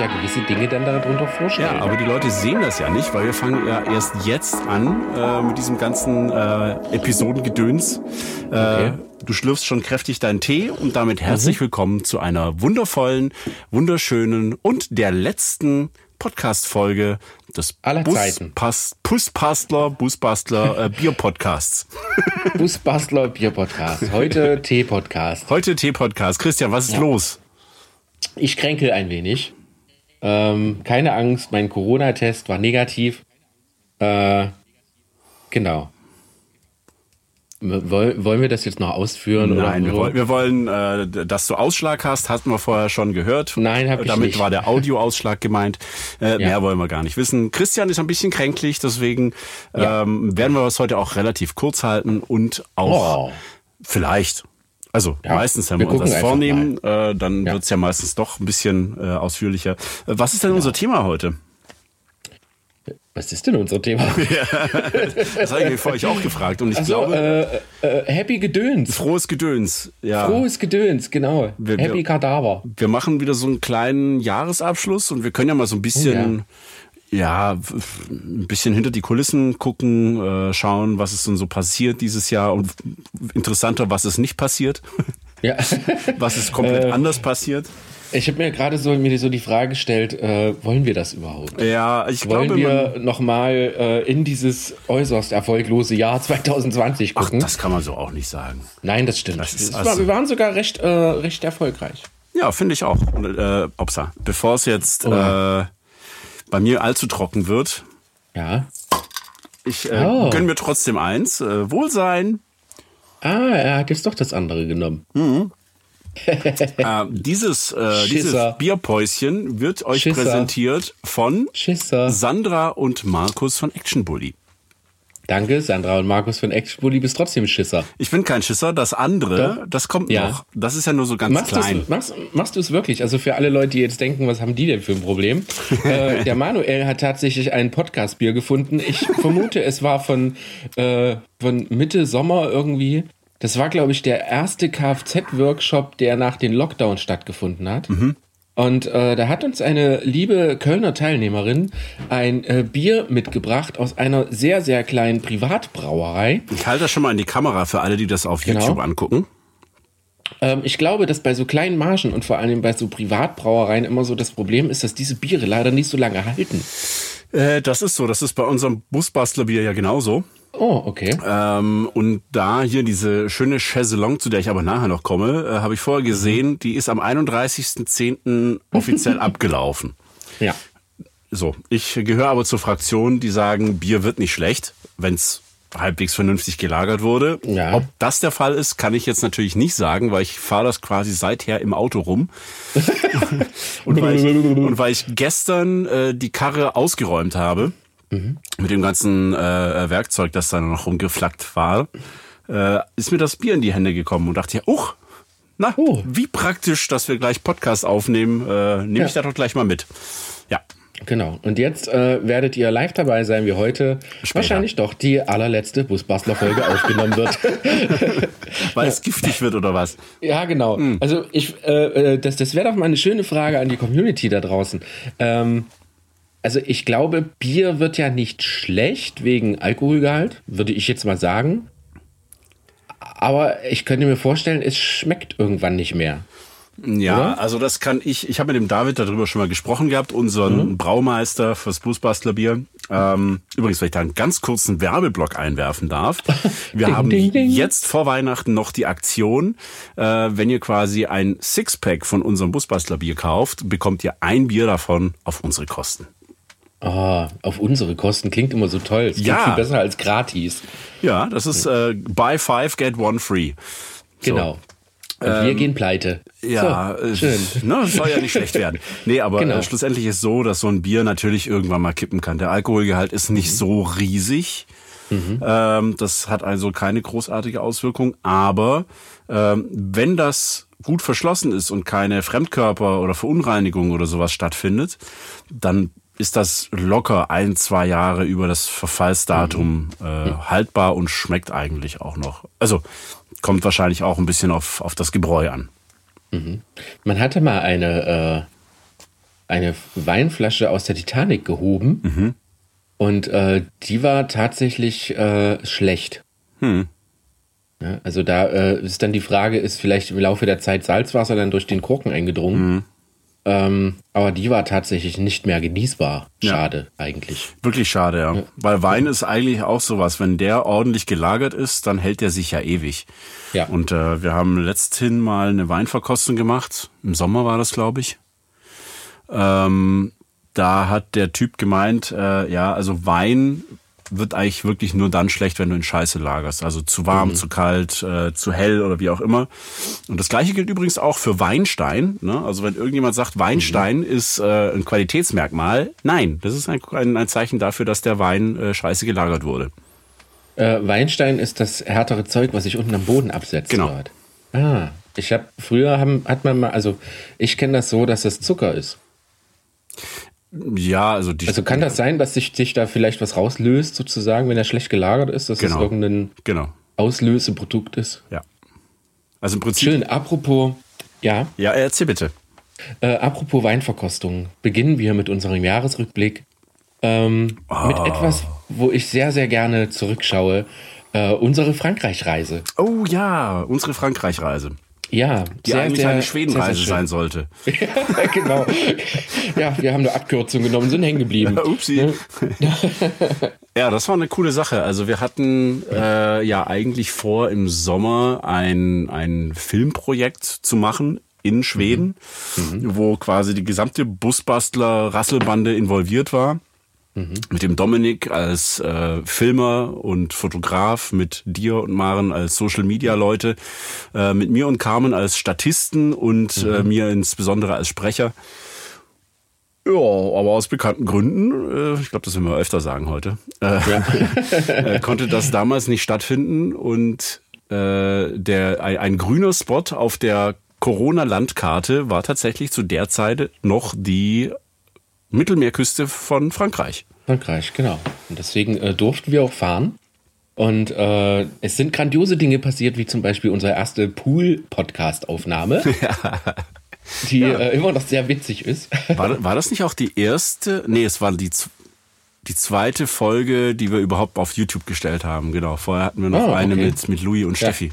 ja gewisse Dinge dann darunter vorstellen. Ja, aber die Leute sehen das ja nicht, weil wir fangen ja erst jetzt an äh, mit diesem ganzen äh, Episodengedöns. Äh, okay. Du schlürfst schon kräftig deinen Tee und damit herzlich mhm. willkommen zu einer wundervollen, wunderschönen und der letzten Podcast-Folge des aller Bus Zeiten. Busbastler, Busbastler äh, Bier-Podcasts. Busbastler Bier-Podcast. Heute Tee-Podcast. Heute Tee-Podcast. Christian, was ist ja. los? Ich kränkel ein wenig. Ähm, keine Angst, mein Corona-Test war negativ. Äh, genau. Wollen wir das jetzt noch ausführen? Nein, wir wollen, wir wollen äh, dass du Ausschlag hast, hatten wir vorher schon gehört. Nein, habe ich Damit nicht. war der Audioausschlag gemeint. Äh, ja. Mehr wollen wir gar nicht wissen. Christian ist ein bisschen kränklich, deswegen ja. ähm, werden wir es heute auch relativ kurz halten und auch oh. vielleicht also ja, meistens, wenn wir, wir uns das vornehmen, äh, dann ja. wird's ja meistens doch ein bisschen äh, ausführlicher. Äh, was ist denn ja. unser Thema heute? Was ist denn unser Thema? das habe ich euch auch gefragt. Und ich so, glaube. Äh, äh, Happy Gedöns. Frohes Gedöns, ja. Frohes Gedöns, genau. Wir, Happy Kadaver. Wir machen wieder so einen kleinen Jahresabschluss und wir können ja mal so ein bisschen. Ja, ein bisschen hinter die Kulissen gucken, äh, schauen, was ist denn so passiert dieses Jahr und interessanter, was ist nicht passiert. Ja. was ist komplett äh, anders passiert. Ich habe mir gerade so, mir so die Frage gestellt, äh, wollen wir das überhaupt? Ja, ich wollen glaube. Wollen wir nochmal äh, in dieses äußerst erfolglose Jahr 2020 gucken? Ach, das kann man so auch nicht sagen. Nein, das stimmt. Das ist, also, wir waren sogar recht, äh, recht erfolgreich. Ja, finde ich auch. Äh, Opsa, bevor es jetzt oh. äh, bei mir allzu trocken wird. Ja. Ich äh, oh. gönn mir trotzdem eins. Äh, Wohlsein. Ah, er hat jetzt doch das andere genommen. Mhm. äh, dieses, äh, dieses Bierpäuschen wird euch Schisser. präsentiert von Schisser. Sandra und Markus von Action Bully. Danke, Sandra und Markus von Action Bully, bist trotzdem Schisser. Ich bin kein Schisser, das andere, Doch. das kommt ja. noch. Das ist ja nur so ganz machst klein. Machst, machst du es wirklich? Also für alle Leute, die jetzt denken, was haben die denn für ein Problem? äh, der Manuel hat tatsächlich ein Podcast-Bier gefunden. Ich vermute, es war von, äh, von Mitte Sommer irgendwie. Das war, glaube ich, der erste Kfz-Workshop, der nach den Lockdown stattgefunden hat. Mhm. Und äh, da hat uns eine liebe Kölner Teilnehmerin ein äh, Bier mitgebracht aus einer sehr, sehr kleinen Privatbrauerei. Ich halte das schon mal in die Kamera für alle, die das auf genau. YouTube angucken. Ähm, ich glaube, dass bei so kleinen Margen und vor allem bei so Privatbrauereien immer so das Problem ist, dass diese Biere leider nicht so lange halten. Äh, das ist so. Das ist bei unserem Busbastlerbier ja genauso. Oh, okay. Ähm, und da hier diese schöne Chaiselong, zu der ich aber nachher noch komme, äh, habe ich vorher gesehen, die ist am 31.10. offiziell abgelaufen. Ja. So, ich gehöre aber zur Fraktion, die sagen, Bier wird nicht schlecht, wenn es halbwegs vernünftig gelagert wurde. Ja. Ob das der Fall ist, kann ich jetzt natürlich nicht sagen, weil ich fahre das quasi seither im Auto rum. und, weil ich, und weil ich gestern äh, die Karre ausgeräumt habe, mhm. mit dem ganzen äh, Werkzeug, das da noch rumgeflackt war, äh, ist mir das Bier in die Hände gekommen und dachte ja, uch, na, oh. wie praktisch, dass wir gleich Podcast aufnehmen, äh, nehme ja. ich da doch gleich mal mit. Ja. Genau. Und jetzt äh, werdet ihr live dabei sein, wie heute Später. wahrscheinlich doch die allerletzte Busbastler-Folge aufgenommen wird. Weil es giftig wird oder was? Ja, genau. Hm. Also ich, äh, äh das, das wäre doch mal eine schöne Frage an die Community da draußen. Ähm, also ich glaube, Bier wird ja nicht schlecht wegen Alkoholgehalt, würde ich jetzt mal sagen. Aber ich könnte mir vorstellen, es schmeckt irgendwann nicht mehr. Ja, Oder? also das kann ich. Ich habe mit dem David darüber schon mal gesprochen gehabt, unseren mhm. Braumeister fürs Busbastlerbier. Ähm, übrigens, wenn ich da einen ganz kurzen Werbeblock einwerfen darf. Wir ding, haben ding, ding. jetzt vor Weihnachten noch die Aktion, äh, wenn ihr quasi ein Sixpack von unserem Busbastlerbier kauft, bekommt ihr ein Bier davon auf unsere Kosten. Ah, auf unsere Kosten klingt immer so toll. Es klingt ja. viel besser als gratis. Ja, das ist äh, buy five, get one free. So. Genau. Und ähm, wir gehen pleite. Ja, so, schön. Ne, soll ja nicht schlecht werden. Nee, aber genau. äh, schlussendlich ist so, dass so ein Bier natürlich irgendwann mal kippen kann. Der Alkoholgehalt ist nicht mhm. so riesig. Mhm. Ähm, das hat also keine großartige Auswirkung. Aber ähm, wenn das gut verschlossen ist und keine Fremdkörper oder Verunreinigung oder sowas stattfindet, dann ist das locker ein, zwei Jahre über das Verfallsdatum mhm. äh, haltbar und schmeckt eigentlich auch noch. Also kommt wahrscheinlich auch ein bisschen auf, auf das Gebräu an. Mhm. Man hatte mal eine, eine Weinflasche aus der Titanic gehoben. Mhm. Und äh, die war tatsächlich äh, schlecht. Hm. Ja, also da äh, ist dann die Frage, ist vielleicht im Laufe der Zeit Salzwasser dann durch den Korken eingedrungen? Ähm, aber die war tatsächlich nicht mehr genießbar. Schade ja. eigentlich. Wirklich schade, ja. ja. Weil Wein ist eigentlich auch sowas. Wenn der ordentlich gelagert ist, dann hält der sich ja ewig. Ja. Und äh, wir haben letzthin mal eine Weinverkostung gemacht. Im Sommer war das, glaube ich. Ähm, da hat der Typ gemeint, äh, ja, also Wein wird eigentlich wirklich nur dann schlecht, wenn du in Scheiße lagerst. Also zu warm, mhm. zu kalt, äh, zu hell oder wie auch immer. Und das gleiche gilt übrigens auch für Weinstein. Ne? Also wenn irgendjemand sagt, Weinstein mhm. ist äh, ein Qualitätsmerkmal, nein, das ist ein, ein, ein Zeichen dafür, dass der Wein äh, scheiße gelagert wurde. Äh, Weinstein ist das härtere Zeug, was sich unten am Boden absetzt. Genau. Dort. Ah, ich habe früher haben, hat man mal, also ich kenne das so, dass das Zucker ist. Ja, also die. Also kann das sein, dass sich, sich da vielleicht was rauslöst, sozusagen, wenn er schlecht gelagert ist, dass genau. das irgendein genau. Auslöseprodukt ist? Ja. Also im Prinzip. Schön, apropos, ja. Ja, erzähl bitte. Äh, apropos Weinverkostung, beginnen wir mit unserem Jahresrückblick. Ähm, oh. Mit etwas, wo ich sehr, sehr gerne zurückschaue. Äh, unsere Frankreich-Reise. Oh ja, unsere Frankreich-Reise. Ja, die sehr, eigentlich sehr, eine Schwedenreise sein sollte. ja, genau. Ja, wir haben eine Abkürzung genommen, sind hängen geblieben. Upsi. ja, das war eine coole Sache. Also wir hatten äh, ja eigentlich vor, im Sommer ein, ein Filmprojekt zu machen in Schweden, mhm. Mhm. wo quasi die gesamte Busbastler-Rasselbande involviert war. Mhm. Mit dem Dominik als äh, Filmer und Fotograf, mit dir und Maren als Social Media Leute, äh, mit mir und Carmen als Statisten und äh, mhm. äh, mir insbesondere als Sprecher. Ja, aber aus bekannten Gründen, äh, ich glaube, das werden wir öfter sagen heute, ja. äh, konnte das damals nicht stattfinden und der ein, ein grüner Spot auf der Corona-Landkarte war tatsächlich zu der Zeit noch die Mittelmeerküste von Frankreich. Frankreich, genau. Und deswegen äh, durften wir auch fahren. Und äh, es sind grandiose Dinge passiert, wie zum Beispiel unsere erste Pool-Podcast-Aufnahme. Ja. Die ja. äh, immer noch sehr witzig ist. War, war das nicht auch die erste? Nee, es war die, die zweite Folge, die wir überhaupt auf YouTube gestellt haben. Genau. Vorher hatten wir noch oh, eine mit, mit Louis und ja. Steffi.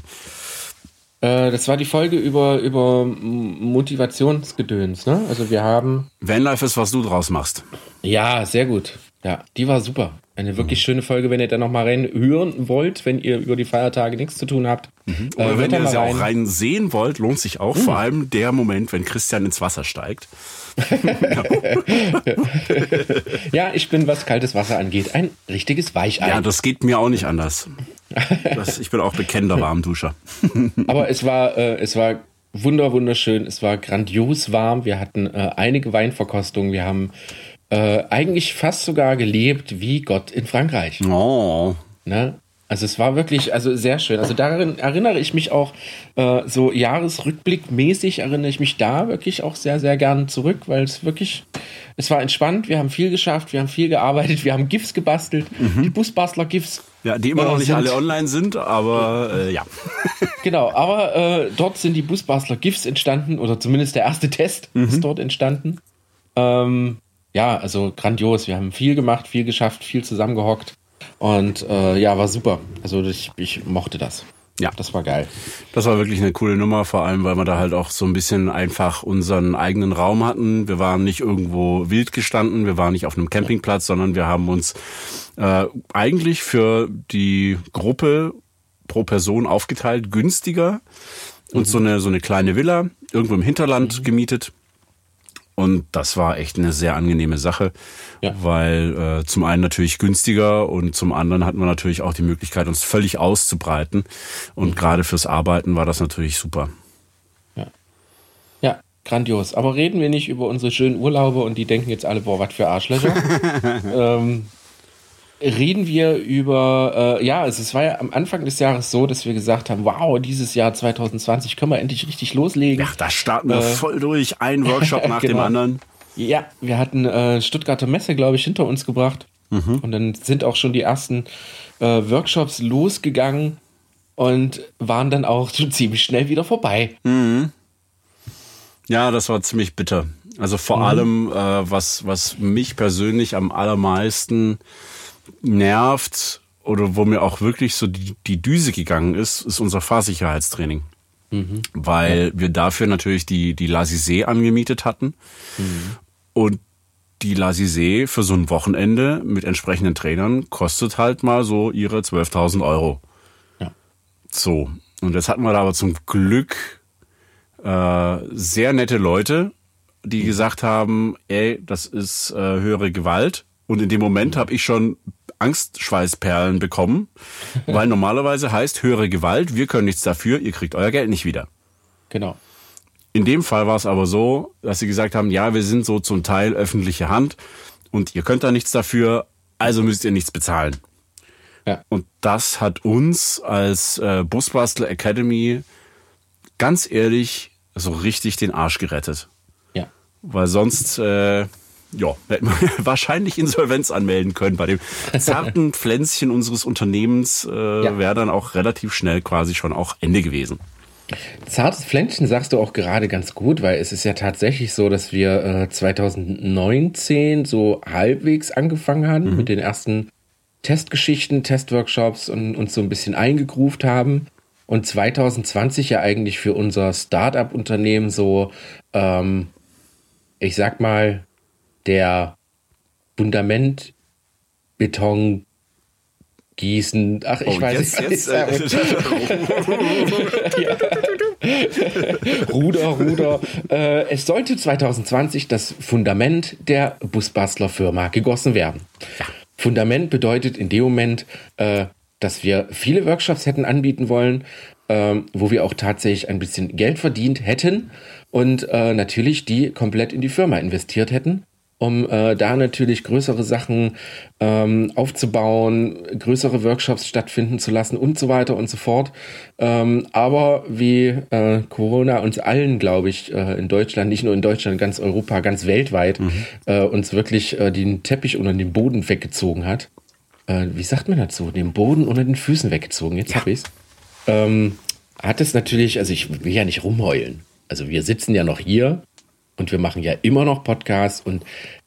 Äh, das war die Folge über, über Motivationsgedöns, ne? Also wir haben. Vanlife ist, was du draus machst. Ja, sehr gut. Ja, die war super. Eine wirklich mhm. schöne Folge, wenn ihr da nochmal rein hören wollt, wenn ihr über die Feiertage nichts zu tun habt. Mhm. Oder äh, wenn ihr sie auch rein sehen wollt, lohnt sich auch. Mhm. Vor allem der Moment, wenn Christian ins Wasser steigt. ja, ich bin, was kaltes Wasser angeht, ein richtiges Weichei. Ja, das geht mir auch nicht anders. Das, ich bin auch bekennender Warmduscher. Aber es war, äh, es war wunder, wunderschön. Es war grandios warm. Wir hatten äh, einige Weinverkostungen. Wir haben äh, eigentlich fast sogar gelebt wie Gott in Frankreich. Oh. Ne? Also es war wirklich, also sehr schön. Also darin erinnere ich mich auch äh, so Jahresrückblickmäßig erinnere ich mich da wirklich auch sehr, sehr gern zurück, weil es wirklich, es war entspannt, wir haben viel geschafft, wir haben viel gearbeitet, wir haben GIFs gebastelt, mhm. die Busbastler-GIFs. Ja, die immer noch nicht alle online sind, aber äh, ja. genau, aber äh, dort sind die Busbastler-GIFs entstanden, oder zumindest der erste Test mhm. ist dort entstanden. Ähm, ja, also grandios. Wir haben viel gemacht, viel geschafft, viel zusammengehockt. Und äh, ja, war super. Also ich, ich mochte das. Ja. Das war geil. Das war wirklich eine coole Nummer, vor allem, weil wir da halt auch so ein bisschen einfach unseren eigenen Raum hatten. Wir waren nicht irgendwo wild gestanden, wir waren nicht auf einem Campingplatz, sondern wir haben uns äh, eigentlich für die Gruppe pro Person aufgeteilt, günstiger und mhm. so eine so eine kleine Villa irgendwo im Hinterland mhm. gemietet und das war echt eine sehr angenehme Sache, ja. weil äh, zum einen natürlich günstiger und zum anderen hatten wir natürlich auch die Möglichkeit, uns völlig auszubreiten. Und mhm. gerade fürs Arbeiten war das natürlich super. Ja. ja, grandios. Aber reden wir nicht über unsere schönen Urlaube und die denken jetzt alle, boah, was für Arschlöcher. ähm, reden wir über, äh, ja, also es war ja am Anfang des Jahres so, dass wir gesagt haben, wow, dieses Jahr 2020 können wir endlich richtig loslegen. Ja, da starten wir äh, voll durch, ein Workshop nach genau. dem anderen. Ja, wir hatten äh, Stuttgarter Messe, glaube ich, hinter uns gebracht. Mhm. Und dann sind auch schon die ersten äh, Workshops losgegangen und waren dann auch schon ziemlich schnell wieder vorbei. Mhm. Ja, das war ziemlich bitter. Also vor mhm. allem, äh, was, was mich persönlich am allermeisten nervt oder wo mir auch wirklich so die, die Düse gegangen ist, ist unser Fahrsicherheitstraining. Mhm. Weil ja. wir dafür natürlich die, die Lasisee angemietet hatten. Mhm. Und die Lasisee für so ein Wochenende mit entsprechenden Trainern kostet halt mal so ihre 12.000 Euro. Ja. So. Und jetzt hatten wir da aber zum Glück äh, sehr nette Leute, die mhm. gesagt haben, ey, das ist äh, höhere Gewalt. Und in dem Moment mhm. habe ich schon Angstschweißperlen bekommen, weil normalerweise heißt höhere Gewalt, wir können nichts dafür, ihr kriegt euer Geld nicht wieder. Genau. In dem Fall war es aber so, dass sie gesagt haben, ja, wir sind so zum Teil öffentliche Hand und ihr könnt da nichts dafür, also müsst ihr nichts bezahlen. Ja. Und das hat uns als äh, Busbastler Academy ganz ehrlich so richtig den Arsch gerettet. Ja. Weil sonst äh, ja, hätten wir wahrscheinlich Insolvenz anmelden können. Bei dem zarten Pflänzchen unseres Unternehmens äh, ja. wäre dann auch relativ schnell quasi schon auch Ende gewesen. Zartes Pflänzchen sagst du auch gerade ganz gut, weil es ist ja tatsächlich so, dass wir äh, 2019 so halbwegs angefangen haben mhm. mit den ersten Testgeschichten, Testworkshops und uns so ein bisschen eingegruft haben. Und 2020 ja eigentlich für unser Startup-Unternehmen so, ähm, ich sag mal, der Fundamentbeton gießen. Ach, ich oh, weiß jetzt, nicht. Jetzt, äh, Ruder, Ruder. Äh, es sollte 2020 das Fundament der Busbastler Firma gegossen werden. Ja. Fundament bedeutet in dem Moment, äh, dass wir viele Workshops hätten anbieten wollen, äh, wo wir auch tatsächlich ein bisschen Geld verdient hätten und äh, natürlich die komplett in die Firma investiert hätten um äh, da natürlich größere Sachen ähm, aufzubauen, größere Workshops stattfinden zu lassen und so weiter und so fort. Ähm, aber wie äh, Corona uns allen, glaube ich, äh, in Deutschland, nicht nur in Deutschland, ganz Europa, ganz weltweit, mhm. äh, uns wirklich äh, den Teppich unter den Boden weggezogen hat. Äh, wie sagt man dazu? Den Boden unter den Füßen weggezogen. Jetzt ja. habe ich's. Ähm, hat es natürlich, also ich will ja nicht rumheulen. Also wir sitzen ja noch hier und wir machen ja immer noch Podcasts und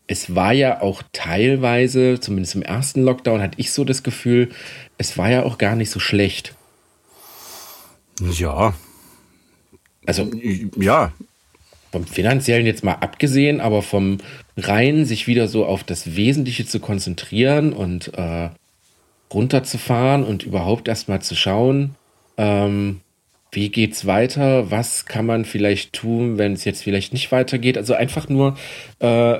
es war ja auch teilweise, zumindest im ersten Lockdown, hatte ich so das Gefühl, es war ja auch gar nicht so schlecht. Ja. Also, ja. Vom finanziellen jetzt mal abgesehen, aber vom rein sich wieder so auf das Wesentliche zu konzentrieren und äh, runterzufahren und überhaupt erstmal zu schauen, ähm, wie geht's weiter? Was kann man vielleicht tun, wenn es jetzt vielleicht nicht weitergeht? Also einfach nur, äh,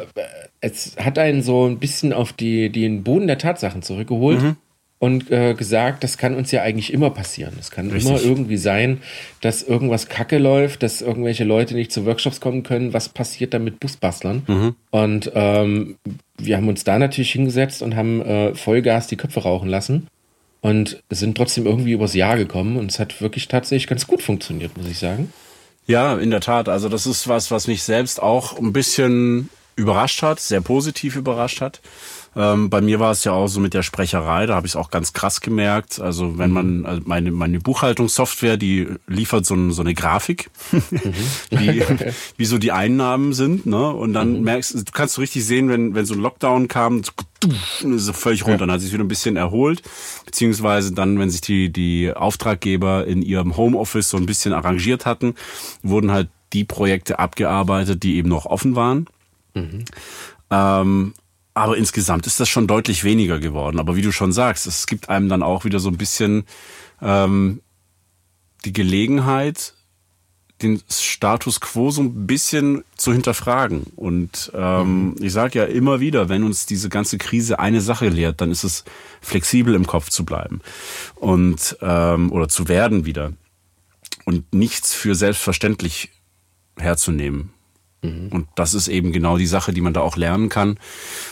es hat einen so ein bisschen auf die, den Boden der Tatsachen zurückgeholt. Mhm. Und äh, gesagt, das kann uns ja eigentlich immer passieren. Es kann Richtig. immer irgendwie sein, dass irgendwas kacke läuft, dass irgendwelche Leute nicht zu Workshops kommen können. Was passiert dann mit Busbastlern? Mhm. Und ähm, wir haben uns da natürlich hingesetzt und haben äh, Vollgas die Köpfe rauchen lassen und sind trotzdem irgendwie übers Jahr gekommen und es hat wirklich tatsächlich ganz gut funktioniert, muss ich sagen. Ja, in der Tat. Also das ist was, was mich selbst auch ein bisschen überrascht hat, sehr positiv überrascht hat. Ähm, bei mir war es ja auch so mit der Sprecherei, da habe ich es auch ganz krass gemerkt. Also wenn man, also meine, meine Buchhaltungssoftware, die liefert so, ein, so eine Grafik, mhm. wie, wie so die Einnahmen sind. Ne? Und dann mhm. merkst du, kannst du richtig sehen, wenn, wenn so ein Lockdown kam, so völlig runter. Dann hat sich wieder ein bisschen erholt. Beziehungsweise dann, wenn sich die, die Auftraggeber in ihrem Homeoffice so ein bisschen arrangiert hatten, wurden halt die Projekte abgearbeitet, die eben noch offen waren. Mhm. Ähm, aber insgesamt ist das schon deutlich weniger geworden. Aber wie du schon sagst, es gibt einem dann auch wieder so ein bisschen ähm, die Gelegenheit, den Status quo so ein bisschen zu hinterfragen. Und ähm, mhm. ich sage ja immer wieder, wenn uns diese ganze Krise eine Sache lehrt, dann ist es flexibel im Kopf zu bleiben und ähm, oder zu werden wieder und nichts für selbstverständlich herzunehmen. Mhm. Und das ist eben genau die Sache, die man da auch lernen kann.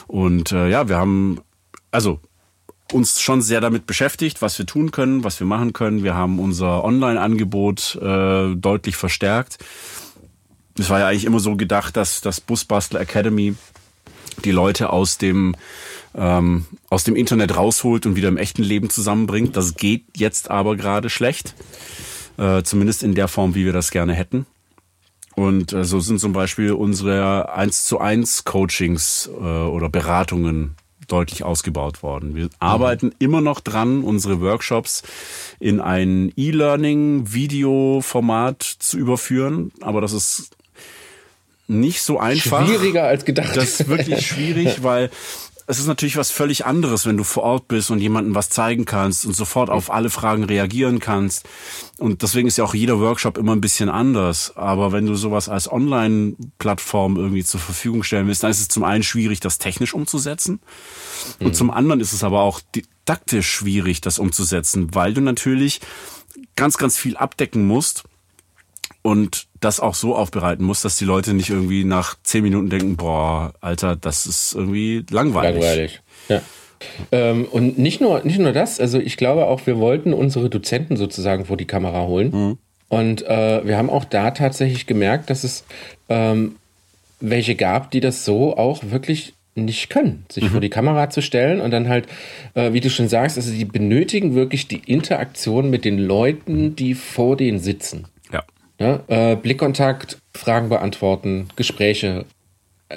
Und äh, ja, wir haben also uns schon sehr damit beschäftigt, was wir tun können, was wir machen können. Wir haben unser Online-Angebot äh, deutlich verstärkt. Es war ja eigentlich immer so gedacht, dass das Busbastler Academy die Leute aus dem ähm, aus dem Internet rausholt und wieder im echten Leben zusammenbringt. Das geht jetzt aber gerade schlecht, äh, zumindest in der Form, wie wir das gerne hätten. Und äh, so sind zum Beispiel unsere 1 zu 1 Coachings äh, oder Beratungen deutlich ausgebaut worden. Wir mhm. arbeiten immer noch dran, unsere Workshops in ein E-Learning-Video-Format zu überführen. Aber das ist nicht so einfach. Schwieriger als gedacht. Das ist wirklich schwierig, weil es ist natürlich was völlig anderes, wenn du vor Ort bist und jemandem was zeigen kannst und sofort auf alle Fragen reagieren kannst. Und deswegen ist ja auch jeder Workshop immer ein bisschen anders. Aber wenn du sowas als Online-Plattform irgendwie zur Verfügung stellen willst, dann ist es zum einen schwierig, das technisch umzusetzen. Und mhm. zum anderen ist es aber auch didaktisch schwierig, das umzusetzen, weil du natürlich ganz, ganz viel abdecken musst und das auch so aufbereiten muss, dass die Leute nicht irgendwie nach zehn Minuten denken, boah, Alter, das ist irgendwie langweilig. Langweilig, ja. Ähm, und nicht nur, nicht nur das, also ich glaube auch, wir wollten unsere Dozenten sozusagen vor die Kamera holen. Mhm. Und äh, wir haben auch da tatsächlich gemerkt, dass es ähm, welche gab, die das so auch wirklich nicht können, sich mhm. vor die Kamera zu stellen und dann halt, äh, wie du schon sagst, also die benötigen wirklich die Interaktion mit den Leuten, die vor denen sitzen. Ja, äh, Blickkontakt, Fragen beantworten, Gespräche.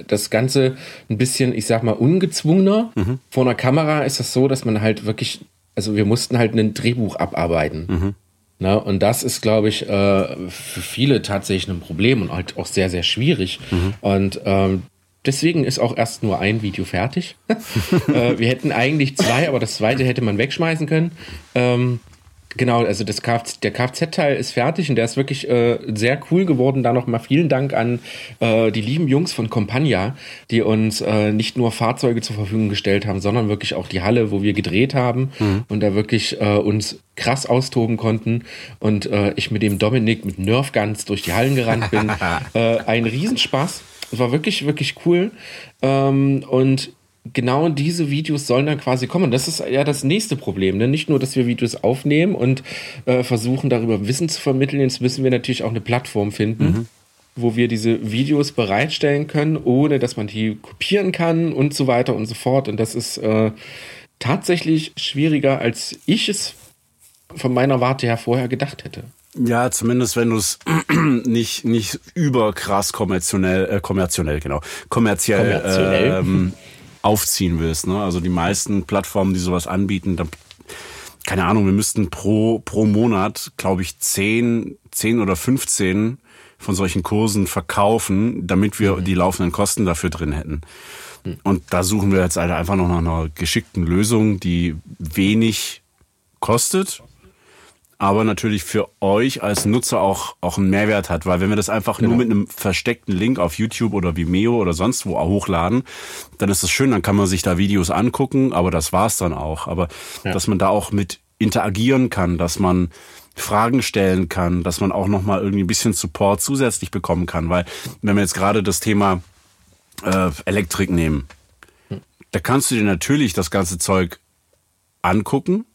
Das Ganze ein bisschen, ich sag mal, ungezwungener. Mhm. Vor einer Kamera ist das so, dass man halt wirklich, also wir mussten halt ein Drehbuch abarbeiten. Mhm. Na, und das ist, glaube ich, äh, für viele tatsächlich ein Problem und halt auch sehr, sehr schwierig. Mhm. Und ähm, deswegen ist auch erst nur ein Video fertig. äh, wir hätten eigentlich zwei, aber das zweite hätte man wegschmeißen können. Ähm, Genau, also das Kfz, der Kfz-Teil ist fertig und der ist wirklich äh, sehr cool geworden. Da nochmal vielen Dank an äh, die lieben Jungs von Compagna, die uns äh, nicht nur Fahrzeuge zur Verfügung gestellt haben, sondern wirklich auch die Halle, wo wir gedreht haben mhm. und da wirklich äh, uns krass austoben konnten. Und äh, ich mit dem Dominik mit Nerfguns durch die Hallen gerannt bin. äh, ein Riesenspaß. Es war wirklich, wirklich cool. Ähm, und genau diese Videos sollen dann quasi kommen. Das ist ja das nächste Problem. Ne? Nicht nur, dass wir Videos aufnehmen und äh, versuchen, darüber Wissen zu vermitteln. Jetzt müssen wir natürlich auch eine Plattform finden, mhm. wo wir diese Videos bereitstellen können, ohne dass man die kopieren kann und so weiter und so fort. Und das ist äh, tatsächlich schwieriger, als ich es von meiner Warte her vorher gedacht hätte. Ja, zumindest wenn du es nicht nicht überkrass kommerziell, äh, kommerziell genau, kommerziell, kommerziell. Ähm, aufziehen willst. Ne? Also die meisten Plattformen, die sowas anbieten, da, keine Ahnung, wir müssten pro, pro Monat, glaube ich, 10, 10 oder 15 von solchen Kursen verkaufen, damit wir mhm. die laufenden Kosten dafür drin hätten. Mhm. Und da suchen wir jetzt einfach noch nach einer geschickten Lösung, die wenig kostet aber natürlich für euch als Nutzer auch, auch einen Mehrwert hat. Weil wenn wir das einfach genau. nur mit einem versteckten Link auf YouTube oder Vimeo oder sonst wo hochladen, dann ist das schön, dann kann man sich da Videos angucken, aber das war's dann auch. Aber ja. dass man da auch mit interagieren kann, dass man Fragen stellen kann, dass man auch nochmal irgendwie ein bisschen Support zusätzlich bekommen kann. Weil wenn wir jetzt gerade das Thema äh, Elektrik nehmen, hm. da kannst du dir natürlich das ganze Zeug angucken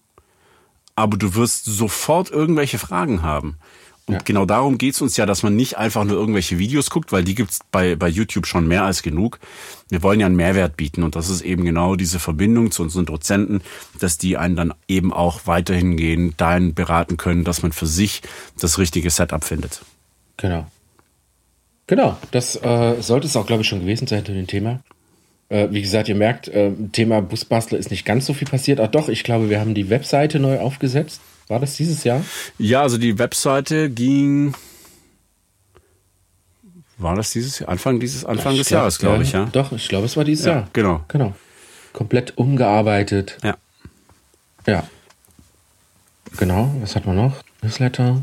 aber du wirst sofort irgendwelche Fragen haben. Und ja. genau darum geht's uns ja, dass man nicht einfach nur irgendwelche Videos guckt, weil die gibt's bei, bei YouTube schon mehr als genug. Wir wollen ja einen Mehrwert bieten und das ist eben genau diese Verbindung zu unseren Dozenten, dass die einen dann eben auch weiterhin gehen, dahin beraten können, dass man für sich das richtige Setup findet. Genau. Genau, das äh, sollte es auch, glaube ich, schon gewesen sein zu dem Thema. Äh, wie gesagt, ihr merkt, äh, Thema Busbastler ist nicht ganz so viel passiert. Ach doch, ich glaube, wir haben die Webseite neu aufgesetzt. War das dieses Jahr? Ja, also die Webseite ging. War das dieses Jahr? Anfang dieses Anfang ich des glaub, Jahres, glaube ja, ich, ja. Doch, ich glaube, es war dieses ja, Jahr. Genau. Genau. Komplett umgearbeitet. Ja. Ja. Genau, was hat man noch? Newsletter.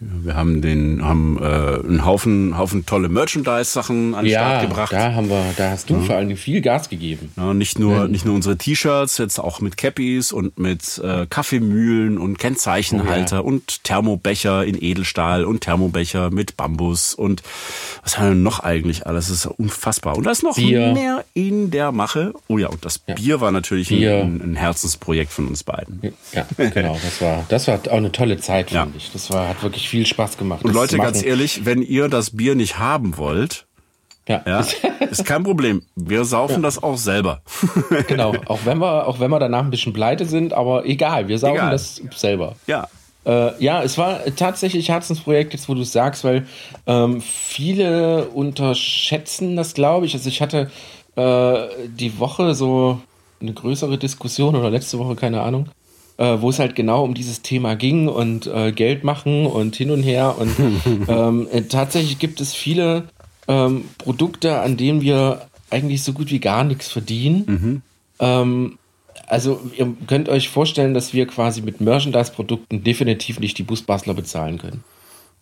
Wir haben den, haben äh, einen Haufen, Haufen tolle Merchandise-Sachen an den ja, Start gebracht. Da haben wir, da hast du ja. vor allem viel Gas gegeben. Ja, nicht nur, mhm. nicht nur unsere T-Shirts, jetzt auch mit Cappies und mit äh, Kaffeemühlen und Kennzeichenhalter oh, ja. und Thermobecher in Edelstahl und Thermobecher mit Bambus und was haben wir noch eigentlich alles? Das ist unfassbar. Und da ist noch Bier. mehr in der Mache. Oh ja, und das Bier war natürlich Bier. Ein, ein, Herzensprojekt von uns beiden. Ja, genau. Das war, das war auch eine tolle Zeit, finde ich. Das war, hat wirklich viel Spaß gemacht. Und Leute, ganz ehrlich, wenn ihr das Bier nicht haben wollt, ja. ja. Ist kein Problem. Wir saufen ja. das auch selber. genau. Auch wenn wir, auch wenn wir danach ein bisschen pleite sind, aber egal. Wir saufen egal. das selber. Ja. Äh, ja, es war tatsächlich Herzensprojekt, jetzt wo du es sagst, weil ähm, viele unterschätzen das, glaube ich. Also ich hatte äh, die Woche so eine größere Diskussion oder letzte Woche, keine Ahnung, äh, wo es halt genau um dieses Thema ging und äh, Geld machen und hin und her. Und ähm, äh, tatsächlich gibt es viele ähm, Produkte, an denen wir eigentlich so gut wie gar nichts verdienen. Mhm. Ähm, also ihr könnt euch vorstellen, dass wir quasi mit Merchandise-Produkten definitiv nicht die Busbastler bezahlen können.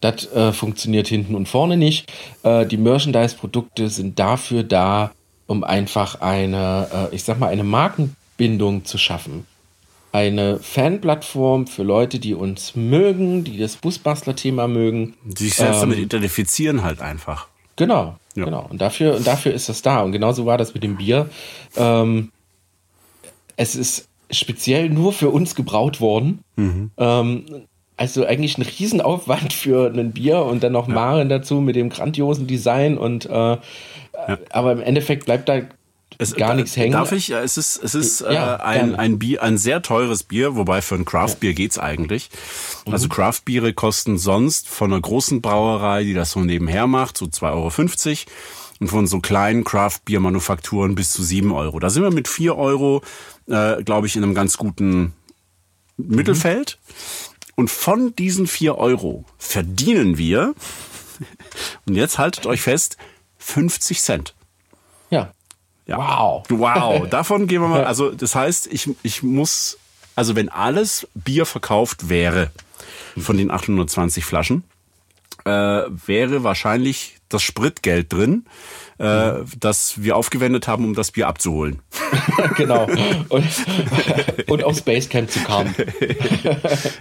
Das äh, funktioniert hinten und vorne nicht. Äh, die Merchandise-Produkte sind dafür da, um einfach eine, äh, ich sag mal, eine Markenbindung zu schaffen. Eine Fanplattform für Leute, die uns mögen, die das Busbastler-Thema mögen. Die sich selbst ähm, damit identifizieren halt einfach. Genau, ja. genau. Und dafür, und dafür ist das da. Und genauso war das mit dem Bier. Ähm, es ist speziell nur für uns gebraut worden. Mhm. Ähm, also eigentlich ein Riesenaufwand für ein Bier und dann noch ja. Maren dazu mit dem grandiosen Design und äh, ja. aber im Endeffekt bleibt da es, gar nichts hängen. Darf ich? Es ist, es ist ja, äh, ein, ein Bier, ein sehr teures Bier, wobei für ein Craftbier geht's eigentlich. Mhm. Also Craftbiere kosten sonst von einer großen Brauerei, die das so nebenher macht, so 2,50 Euro und von so kleinen Craft-Bier-Manufakturen bis zu 7 Euro. Da sind wir mit 4 Euro, äh, glaube ich, in einem ganz guten Mittelfeld. Und von diesen 4 Euro verdienen wir, und jetzt haltet euch fest, 50 Cent. Ja. Ja. Wow. Wow. Davon gehen wir mal, also das heißt, ich, ich muss, also wenn alles Bier verkauft wäre von den 820 Flaschen, äh, wäre wahrscheinlich das Spritgeld drin, äh, das wir aufgewendet haben, um das Bier abzuholen. genau. Und, und aufs Basecamp zu kommen.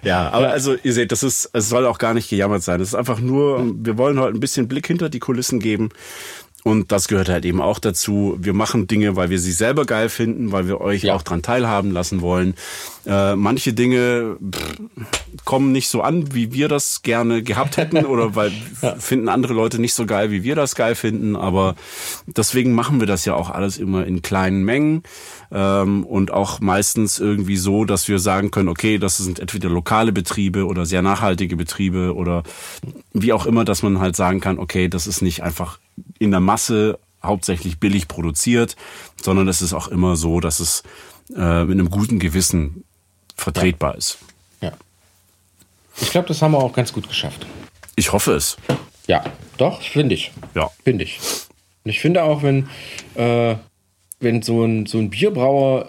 ja, aber also ihr seht, das ist, es soll auch gar nicht gejammert sein. Es ist einfach nur, wir wollen heute ein bisschen Blick hinter die Kulissen geben. Und das gehört halt eben auch dazu. Wir machen Dinge, weil wir sie selber geil finden, weil wir euch ja. auch dran teilhaben lassen wollen. Äh, manche Dinge pff, kommen nicht so an, wie wir das gerne gehabt hätten oder weil ja. finden andere Leute nicht so geil, wie wir das geil finden. Aber deswegen machen wir das ja auch alles immer in kleinen Mengen ähm, und auch meistens irgendwie so, dass wir sagen können, okay, das sind entweder lokale Betriebe oder sehr nachhaltige Betriebe oder wie auch immer, dass man halt sagen kann, okay, das ist nicht einfach in der Masse hauptsächlich billig produziert, sondern es ist auch immer so, dass es äh, mit einem guten Gewissen vertretbar ja. ist. Ja. Ich glaube, das haben wir auch ganz gut geschafft. Ich hoffe es. Ja, doch, finde ich. Ja. Finde ich. Und ich finde auch, wenn, äh, wenn so ein, so ein Bierbrauer,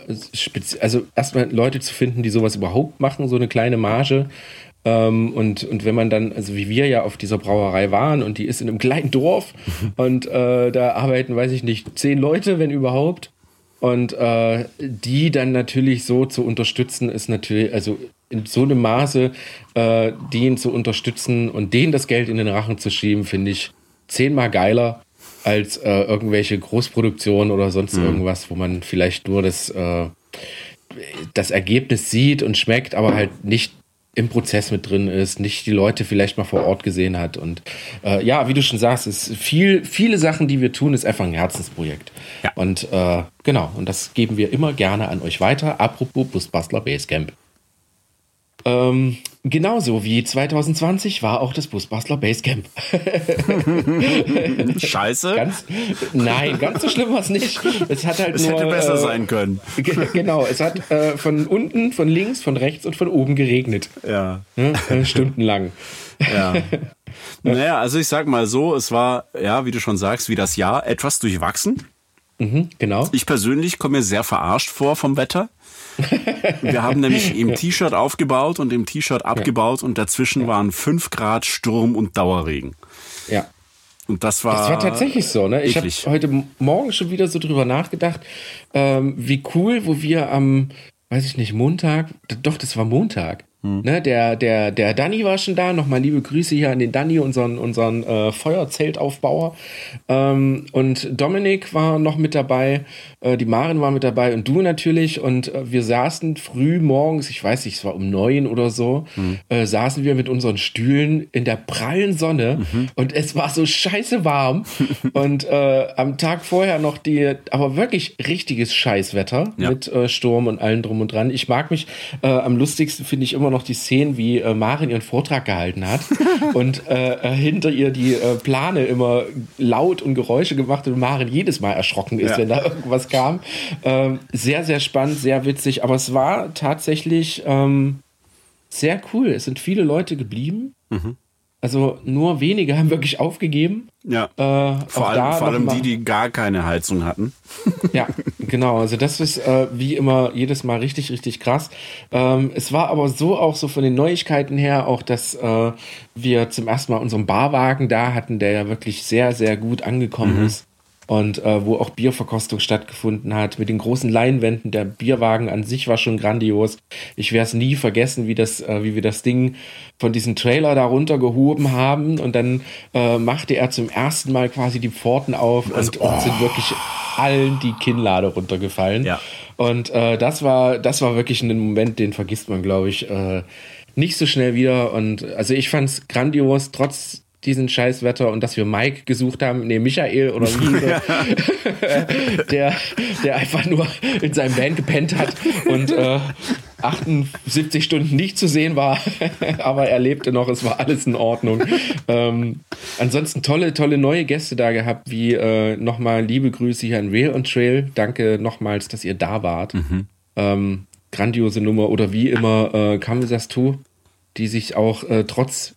also erstmal Leute zu finden, die sowas überhaupt machen, so eine kleine Marge, ähm, und, und wenn man dann, also wie wir ja auf dieser Brauerei waren und die ist in einem kleinen Dorf und äh, da arbeiten, weiß ich nicht, zehn Leute, wenn überhaupt. Und äh, die dann natürlich so zu unterstützen, ist natürlich, also in so einem Maße, äh, den zu unterstützen und denen das Geld in den Rachen zu schieben, finde ich zehnmal geiler als äh, irgendwelche Großproduktionen oder sonst mhm. irgendwas, wo man vielleicht nur das, äh, das Ergebnis sieht und schmeckt, aber halt nicht im Prozess mit drin ist, nicht die Leute vielleicht mal vor Ort gesehen hat. Und äh, ja, wie du schon sagst, ist viel, viele Sachen, die wir tun, ist einfach ein Herzensprojekt. Ja. Und äh, genau, und das geben wir immer gerne an euch weiter. Apropos Busbastler Basecamp. Ähm, genauso wie 2020 war auch das Busbastler Basecamp. Scheiße. Ganz, nein, ganz so schlimm war es nicht. Es hat halt es nur, hätte besser äh, sein können. Genau, es hat äh, von unten, von links, von rechts und von oben geregnet. Ja. ja äh, stundenlang. Ja. Naja, also ich sag mal so, es war, ja, wie du schon sagst, wie das Jahr etwas durchwachsen. Mhm, genau. Ich persönlich komme mir sehr verarscht vor vom Wetter. Wir haben nämlich im T-Shirt aufgebaut und im T-Shirt abgebaut und dazwischen waren fünf Grad Sturm und Dauerregen. Ja. Und das war. Das war tatsächlich so, ne? Ich habe heute Morgen schon wieder so drüber nachgedacht, ähm, wie cool, wo wir am, weiß ich nicht, Montag, doch, das war Montag, hm. Ne, der, der, der Danny war schon da. Nochmal liebe Grüße hier an den Danny, unseren, unseren äh, Feuerzeltaufbauer. Ähm, und Dominik war noch mit dabei. Äh, die Maren war mit dabei und du natürlich. Und äh, wir saßen früh morgens, ich weiß nicht, es war um neun oder so, hm. Äh, saßen wir mit unseren Stühlen in der prallen Sonne. Mhm. Und es war so scheiße warm. und äh, am Tag vorher noch die, aber wirklich richtiges Scheißwetter ja. mit äh, Sturm und allem drum und dran. Ich mag mich, am lustigsten finde ich immer immer noch die Szenen, wie äh, Marin ihren Vortrag gehalten hat und äh, äh, hinter ihr die äh, Plane immer laut und Geräusche gemacht und Marin jedes Mal erschrocken ist, ja. wenn da irgendwas kam. Ähm, sehr, sehr spannend, sehr witzig, aber es war tatsächlich ähm, sehr cool. Es sind viele Leute geblieben. Mhm. Also nur wenige haben wirklich aufgegeben. Ja. Äh, vor allem, vor allem die, die gar keine Heizung hatten. ja, genau. Also das ist äh, wie immer jedes Mal richtig, richtig krass. Ähm, es war aber so auch so von den Neuigkeiten her, auch dass äh, wir zum ersten Mal unseren Barwagen da hatten, der ja wirklich sehr, sehr gut angekommen mhm. ist und äh, wo auch Bierverkostung stattgefunden hat mit den großen Leinwänden. Der Bierwagen an sich war schon grandios. Ich werde es nie vergessen, wie das, äh, wie wir das Ding von diesem Trailer da runtergehoben haben und dann äh, machte er zum ersten Mal quasi die Pforten auf also, und, oh. und, sind wirklich allen die Kinnlade runtergefallen. Ja. Und äh, das war, das war wirklich ein Moment, den vergisst man, glaube ich, äh, nicht so schnell wieder. Und also ich fand es grandios, trotz diesen Scheißwetter und dass wir Mike gesucht haben, nee, Michael oder wie, der, der einfach nur in seinem Van gepennt hat und äh, 78 Stunden nicht zu sehen war, aber er lebte noch, es war alles in Ordnung. Ähm, ansonsten tolle, tolle neue Gäste da gehabt, wie äh, nochmal liebe Grüße hier an Rail und Trail. Danke nochmals, dass ihr da wart. Mhm. Ähm, grandiose Nummer oder wie immer äh, Kamusas Tu, die sich auch äh, trotz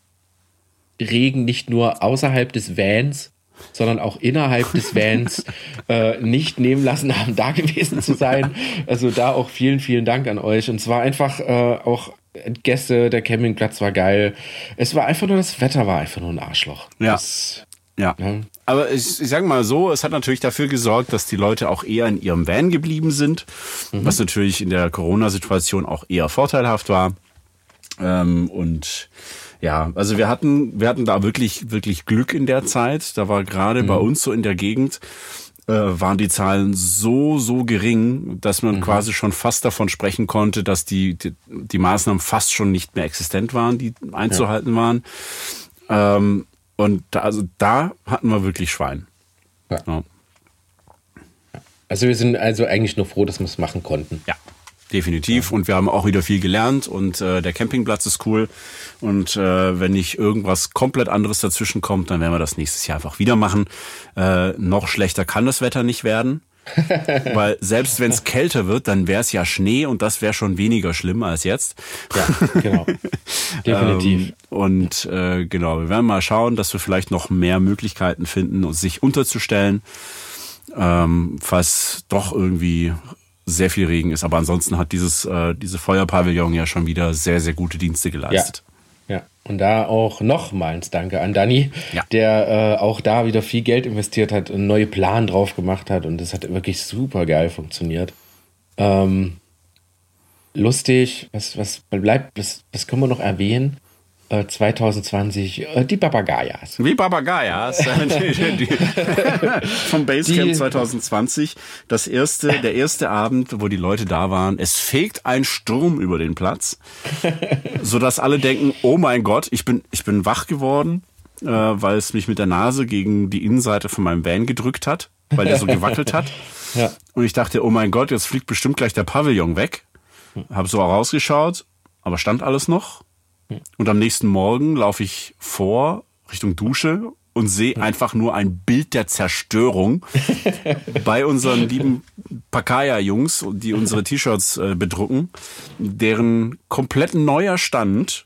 Regen nicht nur außerhalb des Vans, sondern auch innerhalb des Vans äh, nicht nehmen lassen haben, da gewesen zu sein. Also da auch vielen, vielen Dank an euch. Und zwar einfach äh, auch Gäste, der Campingplatz war geil. Es war einfach nur, das Wetter war einfach nur ein Arschloch. Ja. Das, ja. ja. Aber ich, ich sage mal so, es hat natürlich dafür gesorgt, dass die Leute auch eher in ihrem Van geblieben sind, mhm. was natürlich in der Corona-Situation auch eher vorteilhaft war. Ähm, und ja, also wir hatten, wir hatten da wirklich, wirklich Glück in der Zeit. Da war gerade mhm. bei uns so in der Gegend, äh, waren die Zahlen so, so gering, dass man mhm. quasi schon fast davon sprechen konnte, dass die, die, die, Maßnahmen fast schon nicht mehr existent waren, die einzuhalten ja. waren. Ähm, und da, also da hatten wir wirklich Schwein. Ja. ja. Also wir sind also eigentlich nur froh, dass wir es machen konnten. Ja. Definitiv. Und wir haben auch wieder viel gelernt und äh, der Campingplatz ist cool. Und äh, wenn nicht irgendwas komplett anderes dazwischen kommt, dann werden wir das nächstes Jahr einfach wieder machen. Äh, noch schlechter kann das Wetter nicht werden. Weil selbst wenn es kälter wird, dann wäre es ja Schnee und das wäre schon weniger schlimm als jetzt. Ja, genau. Definitiv. ähm, und äh, genau, wir werden mal schauen, dass wir vielleicht noch mehr Möglichkeiten finden, sich unterzustellen. Ähm, falls doch irgendwie sehr viel Regen ist. Aber ansonsten hat dieses äh, diese Feuerpavillon ja schon wieder sehr, sehr gute Dienste geleistet. Ja. ja. Und da auch nochmals Danke an Danny, ja. der äh, auch da wieder viel Geld investiert hat, einen neuen Plan drauf gemacht hat und das hat wirklich super geil funktioniert. Ähm, lustig, was, was bleibt, was, was können wir noch erwähnen? 2020 äh, die Papagayas. Wie Papagayas. Vom Basecamp die, 2020. Das erste, der erste Abend, wo die Leute da waren. Es fegt ein Sturm über den Platz, sodass alle denken, oh mein Gott, ich bin, ich bin wach geworden, äh, weil es mich mit der Nase gegen die Innenseite von meinem Van gedrückt hat, weil der so gewackelt hat. Ja. Und ich dachte, oh mein Gott, jetzt fliegt bestimmt gleich der Pavillon weg. Hab so rausgeschaut, aber stand alles noch. Und am nächsten Morgen laufe ich vor Richtung Dusche und sehe einfach nur ein Bild der Zerstörung bei unseren lieben Pakaya-Jungs, die unsere T-Shirts äh, bedrucken, deren komplett neuer Stand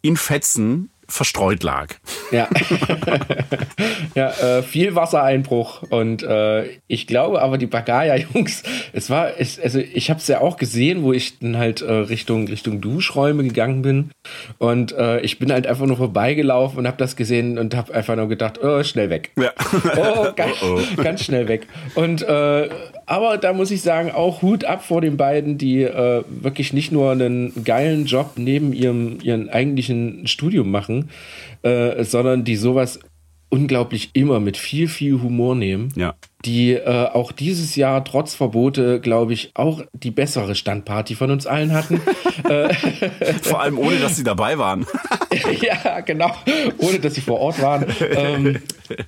in Fetzen verstreut lag. Ja, ja äh, viel Wassereinbruch und äh, ich glaube aber die Bagaya-Jungs, es war, ich, also ich habe es ja auch gesehen, wo ich dann halt äh, Richtung Richtung Duschräume gegangen bin und äh, ich bin halt einfach nur vorbeigelaufen und habe das gesehen und habe einfach nur gedacht, oh, schnell weg. Ja. Oh, ganz, oh, oh. ganz schnell weg. Und äh, aber da muss ich sagen, auch Hut ab vor den beiden, die äh, wirklich nicht nur einen geilen Job neben ihrem ihren eigentlichen Studium machen, äh, sondern die sowas unglaublich immer mit viel, viel Humor nehmen. Ja. Die äh, auch dieses Jahr trotz Verbote, glaube ich, auch die bessere Standparty von uns allen hatten. Äh, vor allem ohne, dass sie dabei waren. ja, genau. Ohne, dass sie vor Ort waren. Ähm,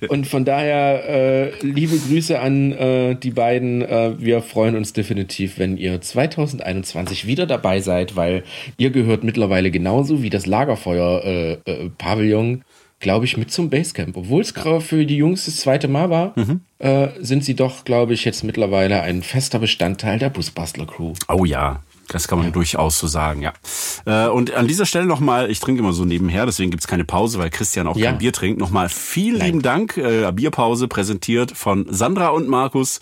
und von daher äh, liebe Grüße an äh, die beiden. Äh, wir freuen uns definitiv, wenn ihr 2021 wieder dabei seid, weil ihr gehört mittlerweile genauso wie das Lagerfeuer-Pavillon äh, glaube ich, mit zum Basecamp. Obwohl es für die Jungs das zweite Mal war, mhm. äh, sind sie doch, glaube ich, jetzt mittlerweile ein fester Bestandteil der Busbastler-Crew. Oh ja, das kann man ja. durchaus so sagen, ja. Äh, und an dieser Stelle nochmal, ich trinke immer so nebenher, deswegen gibt's keine Pause, weil Christian auch ja. kein Bier trinkt. Nochmal vielen Nein. lieben Dank. Äh, Bierpause präsentiert von Sandra und Markus.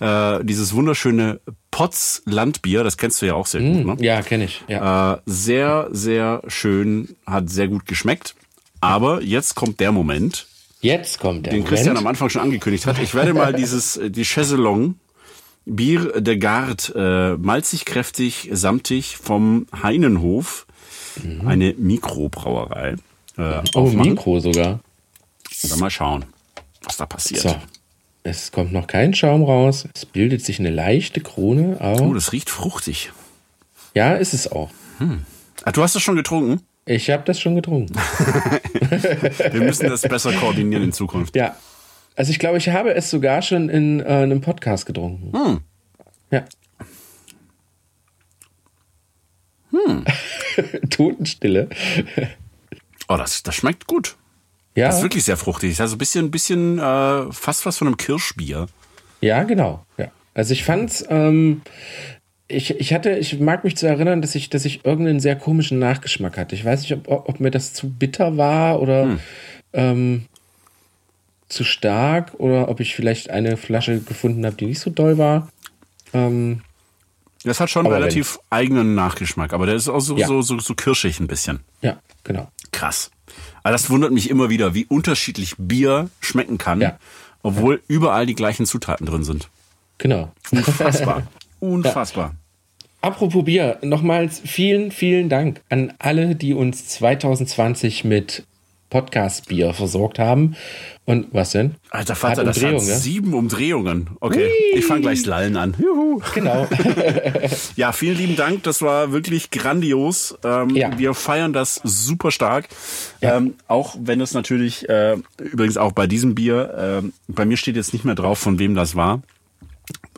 Äh, dieses wunderschöne Potz Landbier, das kennst du ja auch sehr mm, gut, ne? Ja, kenne ich. Ja. Äh, sehr, sehr schön, hat sehr gut geschmeckt. Aber jetzt kommt der Moment. Jetzt kommt der den Moment. Christian am Anfang schon angekündigt hat. Ich werde mal dieses, äh, die Chaiselong Bier de Garde, äh, malzig, kräftig, samtig vom Heinenhof, mhm. eine Mikrobrauerei. Äh, oh, Mikro sogar. Dann mal schauen, was da passiert. So. Es kommt noch kein Schaum raus. Es bildet sich eine leichte Krone. Aber oh, das riecht fruchtig. Ja, ist es auch. Hm. Ach, du hast das schon getrunken? Ich habe das schon getrunken. Wir müssen das besser koordinieren in Zukunft. Ja. Also ich glaube, ich habe es sogar schon in äh, einem Podcast getrunken. Hm. Ja. Hm. Totenstille. Oh, das, das schmeckt gut. Ja. Das ist wirklich sehr fruchtig. Also ein bisschen, bisschen äh, fast was von einem Kirschbier. Ja, genau. Ja. Also ich fand's, ähm, ich, ich hatte, ich mag mich zu erinnern, dass ich, dass ich irgendeinen sehr komischen Nachgeschmack hatte. Ich weiß nicht, ob, ob mir das zu bitter war oder hm. ähm, zu stark oder ob ich vielleicht eine Flasche gefunden habe, die nicht so doll war. Ähm, das hat schon einen relativ wenn, eigenen Nachgeschmack, aber der ist auch so, ja. so, so, so kirschig ein bisschen. Ja, genau. Krass. Aber das wundert mich immer wieder, wie unterschiedlich Bier schmecken kann, ja. obwohl ja. überall die gleichen Zutaten drin sind. Genau. Unfassbar. Unfassbar. Apropos Bier, nochmals vielen, vielen Dank an alle, die uns 2020 mit Podcast-Bier versorgt haben. Und was denn? Alter Vater, das hat sieben Umdrehungen. Okay, Whee! ich fange gleich Lallen an. Juhu. Genau. ja, vielen lieben Dank. Das war wirklich grandios. Ähm, ja. Wir feiern das super stark. Ja. Ähm, auch wenn es natürlich, äh, übrigens auch bei diesem Bier, äh, bei mir steht jetzt nicht mehr drauf, von wem das war.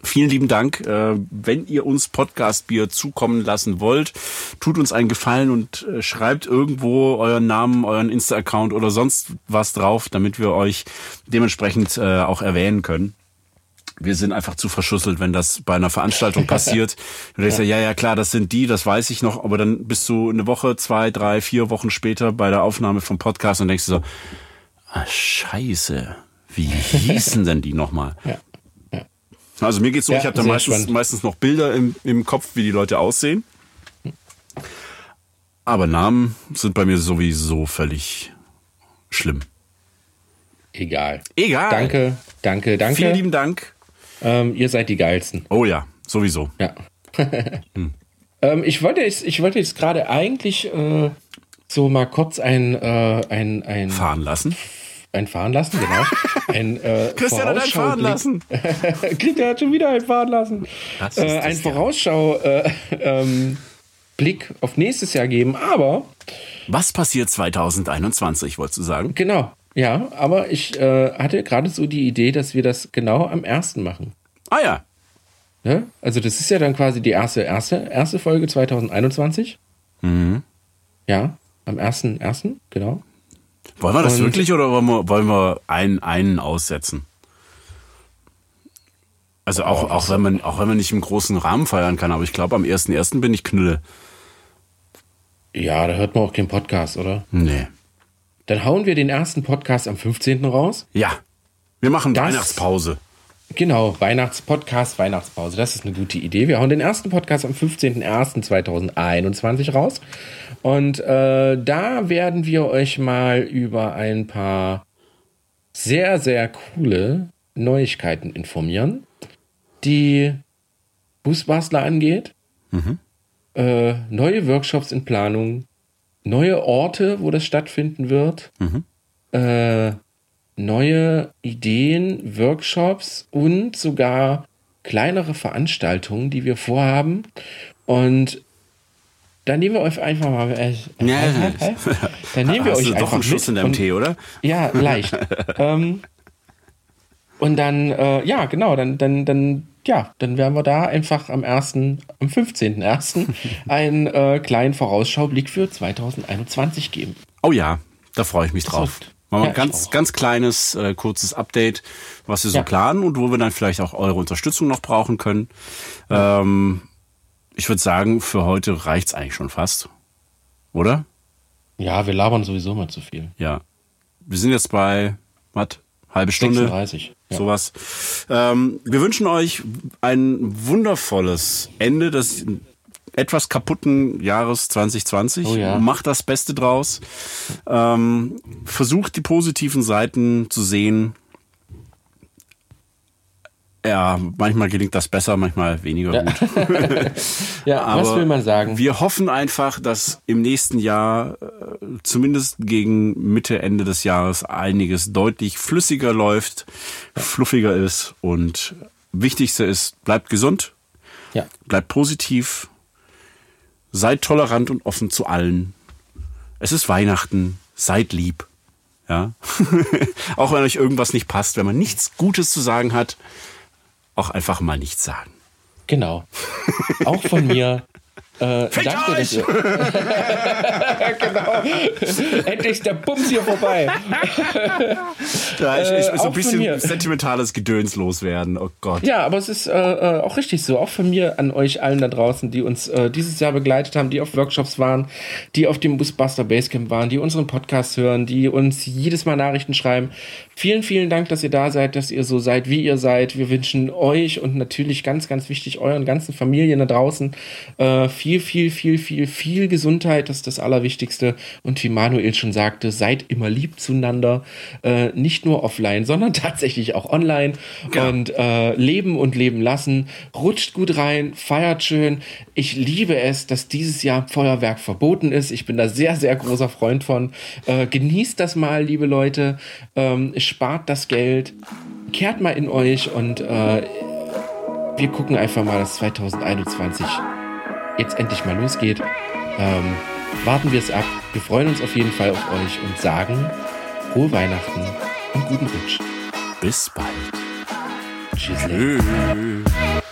Vielen lieben Dank. Äh, wenn ihr uns Podcastbier zukommen lassen wollt, tut uns einen Gefallen und äh, schreibt irgendwo euren Namen, euren Insta-Account oder sonst was drauf, damit wir euch dementsprechend äh, auch erwähnen können. Wir sind einfach zu verschusselt, wenn das bei einer Veranstaltung passiert. Du denkst ja. ja, ja, klar, das sind die, das weiß ich noch, aber dann bist du eine Woche, zwei, drei, vier Wochen später bei der Aufnahme vom Podcast und denkst du so, ah, scheiße, wie hießen denn die nochmal? Ja. Also mir geht's so, ja, ich habe da meistens, meistens noch Bilder im, im Kopf, wie die Leute aussehen. Aber Namen sind bei mir sowieso völlig schlimm. Egal. Egal. Danke, danke, danke. Vielen lieben Dank. Ähm, ihr seid die geilsten. Oh ja, sowieso. Ja. hm. ähm, ich wollte jetzt, ich wollte jetzt gerade eigentlich äh, so mal kurz ein, äh, ein, ein fahren lassen ein fahren lassen, genau. Ein, äh, Christian hat ein fahren lassen. Christian hat schon wieder ein fahren lassen. Äh, ein Vorausschau äh, ähm, Blick auf nächstes Jahr geben, aber was passiert 2021, wolltest du sagen? Genau, ja, aber ich äh, hatte gerade so die Idee, dass wir das genau am ersten machen. Ah ja. ja. Also das ist ja dann quasi die erste, erste, erste Folge 2021. Mhm. Ja, am ersten, ersten, genau. Wollen wir das und wirklich oder wollen wir, wollen wir einen, einen aussetzen? Also auch, oh, auch, wenn man, auch wenn man nicht im großen Rahmen feiern kann, aber ich glaube, am 1.1. bin ich Knülle. Ja, da hört man auch keinen Podcast, oder? Nee. Dann hauen wir den ersten Podcast am 15. raus. Ja. Wir machen das, Weihnachtspause. Genau, Weihnachtspodcast, Weihnachtspause. Das ist eine gute Idee. Wir hauen den ersten Podcast am 15.01.2021 raus. Und äh, da werden wir euch mal über ein paar sehr, sehr coole Neuigkeiten informieren, die Busbastler angeht. Mhm. Äh, neue Workshops in Planung, neue Orte, wo das stattfinden wird. Mhm. Äh, neue Ideen, Workshops und sogar kleinere Veranstaltungen, die wir vorhaben. Und dann nehmen wir euch einfach mal. Äh, ja, äh, äh, dann nehmen wir Hast euch du einfach doch einen Schuss in deinem Tee, oder? Ja, leicht. ähm, und dann, äh, ja, genau, dann, dann, dann, ja, dann werden wir da einfach am 1., am 15.01. einen äh, kleinen Vorausschaublick für 2021 geben. Oh ja, da freue ich mich drauf. Machen ja, ein ganz, ganz kleines, äh, kurzes Update, was wir so ja. planen und wo wir dann vielleicht auch eure Unterstützung noch brauchen können. Ähm, ich würde sagen, für heute reicht es eigentlich schon fast. Oder? Ja, wir labern sowieso mal zu viel. Ja. Wir sind jetzt bei, was? Halbe Stunde? 36. Ja. Sowas. Ähm, wir wünschen euch ein wundervolles Ende des etwas kaputten Jahres 2020. Oh ja. Macht das Beste draus. Ähm, versucht die positiven Seiten zu sehen ja, manchmal gelingt das besser, manchmal weniger ja. gut. ja, was will man sagen? Wir hoffen einfach, dass im nächsten Jahr, äh, zumindest gegen Mitte, Ende des Jahres, einiges deutlich flüssiger läuft, fluffiger ist und wichtigste ist, bleibt gesund, ja. bleibt positiv, seid tolerant und offen zu allen. Es ist Weihnachten, seid lieb. Ja. Auch wenn euch irgendwas nicht passt, wenn man nichts Gutes zu sagen hat, auch einfach mal nichts sagen. Genau. Auch von mir äh, danke, euch! genau. Endlich der Bums hier vorbei. ja, ich, ich, äh, so ein bisschen sentimentales Gedöns loswerden. Oh Gott. Ja, aber es ist äh, äh, auch richtig so. Auch von mir an euch allen da draußen, die uns äh, dieses Jahr begleitet haben, die auf Workshops waren, die auf dem Busbuster Basecamp waren, die unseren Podcast hören, die uns jedes Mal Nachrichten schreiben. Vielen, vielen Dank, dass ihr da seid, dass ihr so seid, wie ihr seid. Wir wünschen euch und natürlich ganz, ganz wichtig euren ganzen Familien da draußen äh, viel, viel, viel, viel, viel Gesundheit, das ist das Allerwichtigste. Und wie Manuel schon sagte, seid immer lieb zueinander. Äh, nicht nur offline, sondern tatsächlich auch online. Ja. Und äh, leben und leben lassen. Rutscht gut rein, feiert schön. Ich liebe es, dass dieses Jahr Feuerwerk verboten ist. Ich bin da sehr, sehr großer Freund von. Äh, genießt das mal, liebe Leute. Ähm, spart das Geld. Kehrt mal in euch und äh, wir gucken einfach mal, dass 2021 jetzt endlich mal losgeht. Ähm, warten wir es ab. Wir freuen uns auf jeden Fall auf euch und sagen frohe Weihnachten und guten Rutsch. Bis bald. Tschüss. Tschüss.